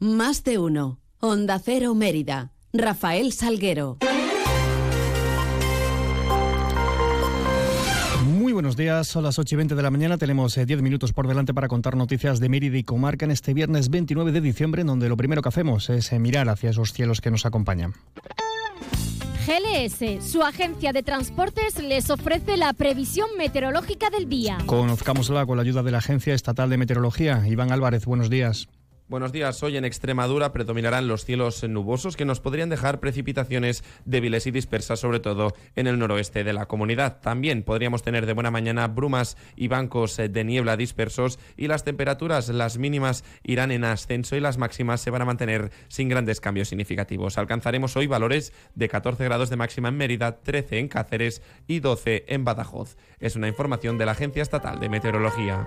Más de uno. Onda Cero Mérida. Rafael Salguero. Muy buenos días, son las 8 y 20 de la mañana. Tenemos 10 eh, minutos por delante para contar noticias de Mérida y Comarca en este viernes 29 de diciembre, en donde lo primero que hacemos es eh, mirar hacia esos cielos que nos acompañan. GLS, su agencia de transportes, les ofrece la previsión meteorológica del día. Conozcámosla con la ayuda de la Agencia Estatal de Meteorología. Iván Álvarez, buenos días. Buenos días. Hoy en Extremadura predominarán los cielos nubosos que nos podrían dejar precipitaciones débiles y dispersas, sobre todo en el noroeste de la comunidad. También podríamos tener de buena mañana brumas y bancos de niebla dispersos y las temperaturas, las mínimas irán en ascenso y las máximas se van a mantener sin grandes cambios significativos. Alcanzaremos hoy valores de 14 grados de máxima en Mérida, 13 en Cáceres y 12 en Badajoz. Es una información de la Agencia Estatal de Meteorología.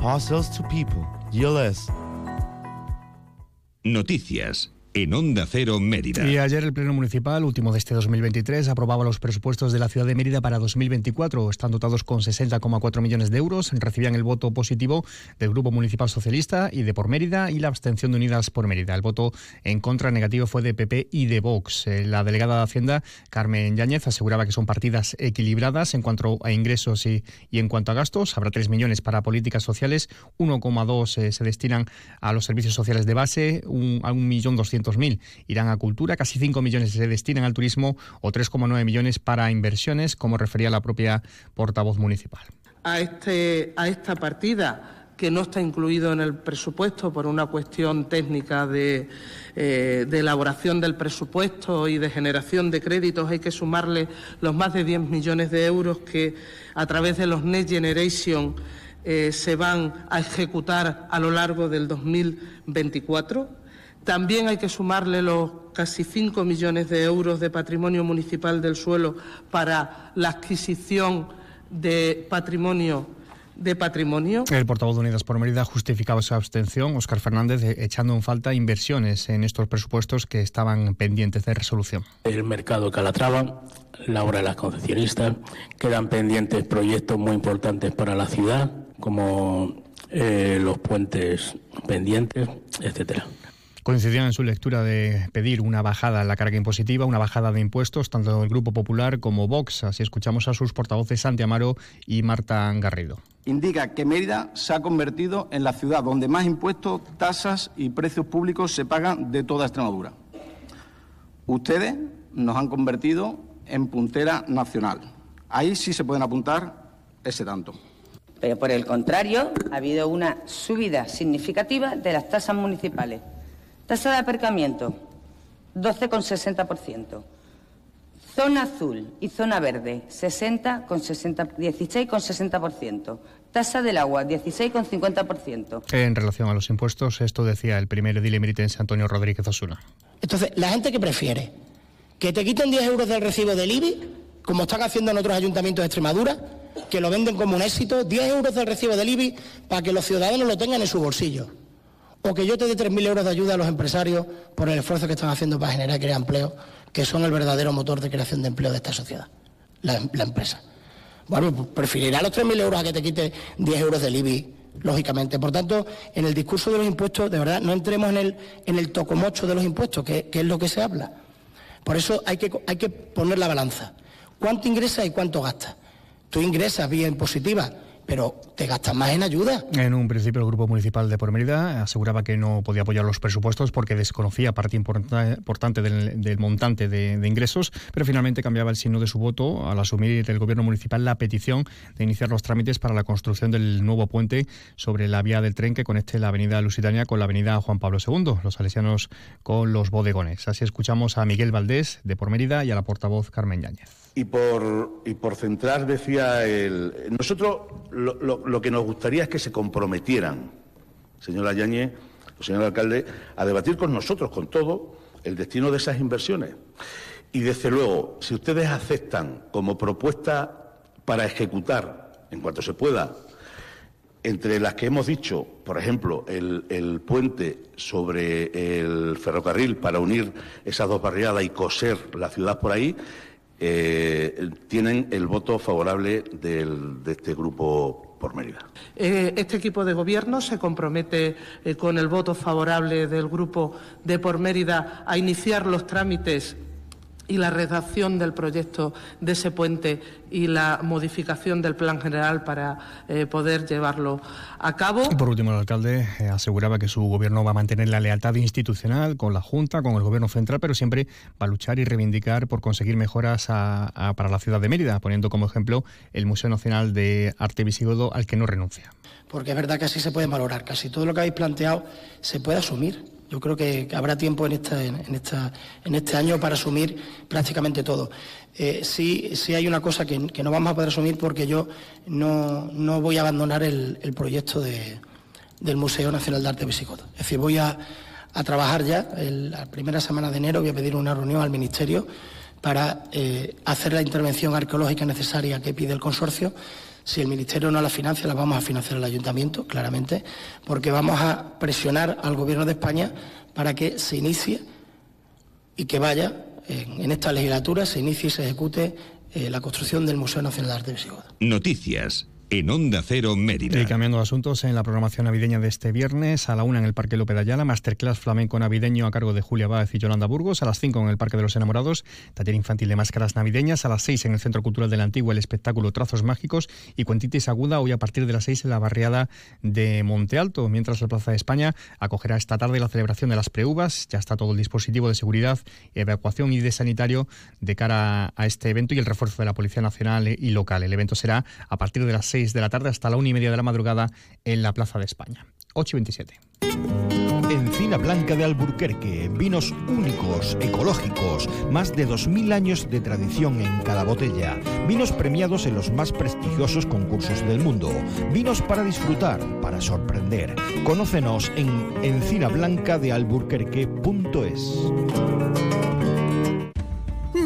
Parcels to people. Noticias en Onda Cero Mérida. Y ayer el Pleno Municipal, último de este 2023, aprobaba los presupuestos de la ciudad de Mérida para 2024. Están dotados con 60,4 millones de euros. Recibían el voto positivo del Grupo Municipal Socialista y de Por Mérida y la abstención de Unidas por Mérida. El voto en contra negativo fue de PP y de Vox. Eh, la delegada de Hacienda, Carmen Yáñez, aseguraba que son partidas equilibradas en cuanto a ingresos y, en cuanto a gastos. Habrá 3 millones para políticas sociales, 1,2 eh, se destinan a los servicios sociales de base, un, a 1.200.000 mil irán a cultura, casi 5 millones se destinan al turismo o 3,9 millones para inversiones, como refería la propia portavoz municipal. A, este, a esta partida que no está incluido en el presupuesto por una cuestión técnica de, eh, elaboración del presupuesto y de generación de créditos, hay que sumarle los más de 10 millones de euros que a través de los Next Generation eh, se van a ejecutar a lo largo del 2024. También hay que sumarle los casi 5 millones de euros de patrimonio municipal del suelo para la adquisición de patrimonio de patrimonio. El portavoz de Unidas por Mérida justificaba su abstención, Óscar Fernández, echando en falta inversiones en estos presupuestos que estaban pendientes de resolución. El mercado Calatrava, la obra de las concesionistas, quedan pendientes proyectos muy importantes para la ciudad, como eh, los puentes pendientes, etcétera coincidían en su lectura de pedir una bajada en la carga impositiva, una bajada de impuestos, tanto del Grupo Popular como Vox. Así escuchamos a sus portavoces Santi Amaro y Marta Garrido. Indica que Mérida se ha convertido en la ciudad donde más impuestos, tasas y precios públicos se pagan de toda Extremadura. Ustedes nos han convertido en puntera nacional. Ahí sí se pueden apuntar ese tanto. Pero por el contrario, ha habido una subida significativa de las tasas municipales. Tasa de aparcamiento, 12,60%. Zona azul y zona verde, 60 16,60%. Tasa del agua, 16,50%. En relación a los impuestos, esto decía el primer edil emeritense Antonio Rodríguez Osuna. Entonces, ¿la gente que prefiere? ¿Que te quiten 10 euros del recibo del IBI, como están haciendo en otros ayuntamientos de Extremadura, que lo venden como un éxito, 10 euros del recibo del IBI para que los ciudadanos lo tengan en su bolsillo? O que yo te dé 3.000 euros de ayuda a los empresarios por el esfuerzo que están haciendo para generar y crear empleo, que son el verdadero motor de creación de empleo de esta sociedad, la, empresa. Bueno, pues preferirá los 3.000 euros a que te quite 10 euros del IBI, lógicamente. Por tanto, en el discurso de los impuestos, de verdad, no entremos en el, tocomocho de los impuestos, que, es lo que se habla. Por eso hay que, hay que poner la balanza. ¿Cuánto ingresa y cuánto gasta? Tú ingresas vía impositiva pero te gastas más en ayuda. En un principio el Grupo Municipal de Por aseguraba que no podía apoyar los presupuestos porque desconocía parte importante del, montante de, ingresos, pero finalmente cambiaba el signo de su voto al asumir del Gobierno Municipal la petición de iniciar los trámites para la construcción del nuevo puente sobre la vía del tren que conecte la avenida Lusitania con la avenida Juan Pablo II, los salesianos con los bodegones. Así escuchamos a Miguel Valdés de Por y a la portavoz Carmen Yáñez. Y por, y por centrar, decía el. Nosotros lo, que nos gustaría es que se comprometieran, señora Yañez, señor alcalde, a debatir con nosotros, con todo, el destino de esas inversiones. Y desde luego, si ustedes aceptan como propuesta para ejecutar, en cuanto se pueda, entre las que hemos dicho, por ejemplo, el, puente sobre el ferrocarril para unir esas dos barriadas y coser la ciudad por ahí, eh, tienen el voto favorable de este grupo por Mérida. Eh, este equipo de gobierno se compromete eh, con el voto favorable del grupo de por Mérida a iniciar los trámites y la redacción del proyecto de ese puente y la modificación del plan general para eh, poder llevarlo a cabo. Y por último, el alcalde eh, aseguraba que su gobierno va a mantener la lealtad institucional con la Junta, con el gobierno central, pero siempre va a luchar y reivindicar por conseguir mejoras para la ciudad de Mérida, poniendo como ejemplo el Museo Nacional de Arte Visigodo al que no renuncia. Porque es verdad que así se puede valorar. Casi todo lo que habéis planteado se puede asumir yo creo que habrá tiempo en, este año para asumir prácticamente todo. Eh, sí, hay una cosa que, no vamos a poder asumir porque yo no, voy a abandonar el, proyecto del Museo Nacional de Arte Visigodo. Es decir, voy a, trabajar ya, la primera semana de enero voy a pedir una reunión al Ministerio para eh, hacer la intervención arqueológica necesaria que pide el consorcio si el Ministerio no la financia, la vamos a financiar el Ayuntamiento, claramente, porque vamos a presionar al Gobierno de España para que se inicie y que vaya en, esta legislatura, se inicie y se ejecute eh, la construcción del Museo Nacional de Arte Visigodo. Noticias en Onda Cero Mérida. Y cambiando de asuntos, en la programación navideña de este viernes, a la una en el Parque López de Ayala, Masterclass Flamenco Navideño a cargo de Julia Báez y Yolanda Burgos, a las cinco en el Parque de los Enamorados, taller infantil de máscaras navideñas, a las seis en el Centro Cultural del Antiguo el espectáculo Trazos Mágicos y Cuentitis Aguda hoy a partir de las seis en la barriada de Monte Alto, mientras la Plaza de España acogerá esta tarde la celebración de las preuvas, ya está todo el dispositivo de seguridad, evacuación y de sanitario de cara a este evento y el refuerzo de la Policía Nacional y local. El evento será a partir de las seis de la tarde hasta la una y media de la madrugada en la Plaza de España. 8 y 27. Encina Blanca de Alburquerque, vinos únicos, ecológicos, más de 2.000 años de tradición en cada botella, vinos premiados en los más prestigiosos concursos del mundo, vinos para disfrutar, para sorprender. Conócenos en encinablancadealburquerque.es.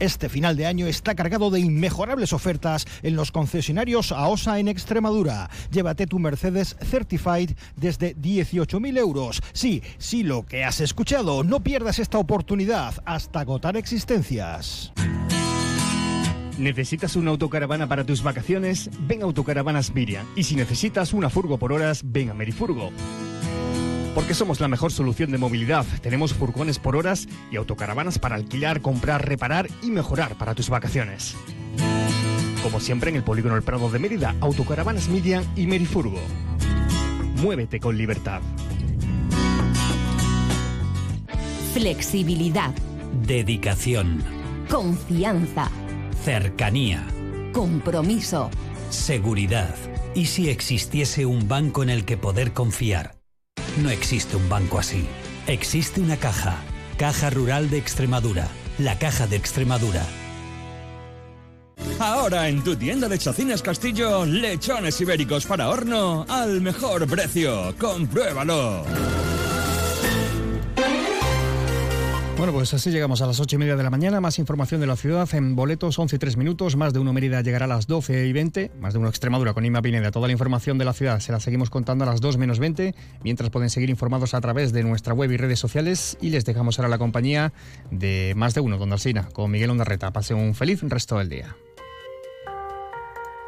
Este final de año está cargado de inmejorables ofertas en los concesionarios AOSA en Extremadura. Llévate tu Mercedes Certified desde 18.000 euros. Sí, sí, lo que has escuchado. No pierdas esta oportunidad hasta agotar existencias. ¿Necesitas una autocaravana para tus vacaciones? Ven a Autocaravanas Miriam. Y si necesitas una furgo por horas, ven a Merifurgo. Porque somos la mejor solución de movilidad. Tenemos furgones por horas y autocaravanas para alquilar, comprar, reparar y mejorar para tus vacaciones. Como siempre en el Polígono El Prado de Mérida, Autocaravanas Midian y Merifurgo. Muévete con libertad. Flexibilidad. Dedicación. Confianza. Cercanía. Compromiso. Seguridad. ¿Y si existiese un banco en el que poder confiar? No existe un banco así. Existe una caja. Caja Rural de Extremadura. La Caja de Extremadura. Ahora en tu tienda de Chacines Castillo, lechones ibéricos para horno al mejor precio. Compruébalo. Bueno, pues así llegamos a las ocho y media de la mañana. Más información de la ciudad en boletos, 11 y 3 minutos. Más de uno Mérida llegará a las 12 y 20. Más de uno Extremadura con Ima Pineda. Toda la información de la ciudad se la seguimos contando a las 2 menos 20. Mientras pueden seguir informados a través de nuestra web y redes sociales. Y les dejamos ahora la compañía de más de uno, Don Alsina, con Miguel Ondarreta. Pase un feliz resto del día.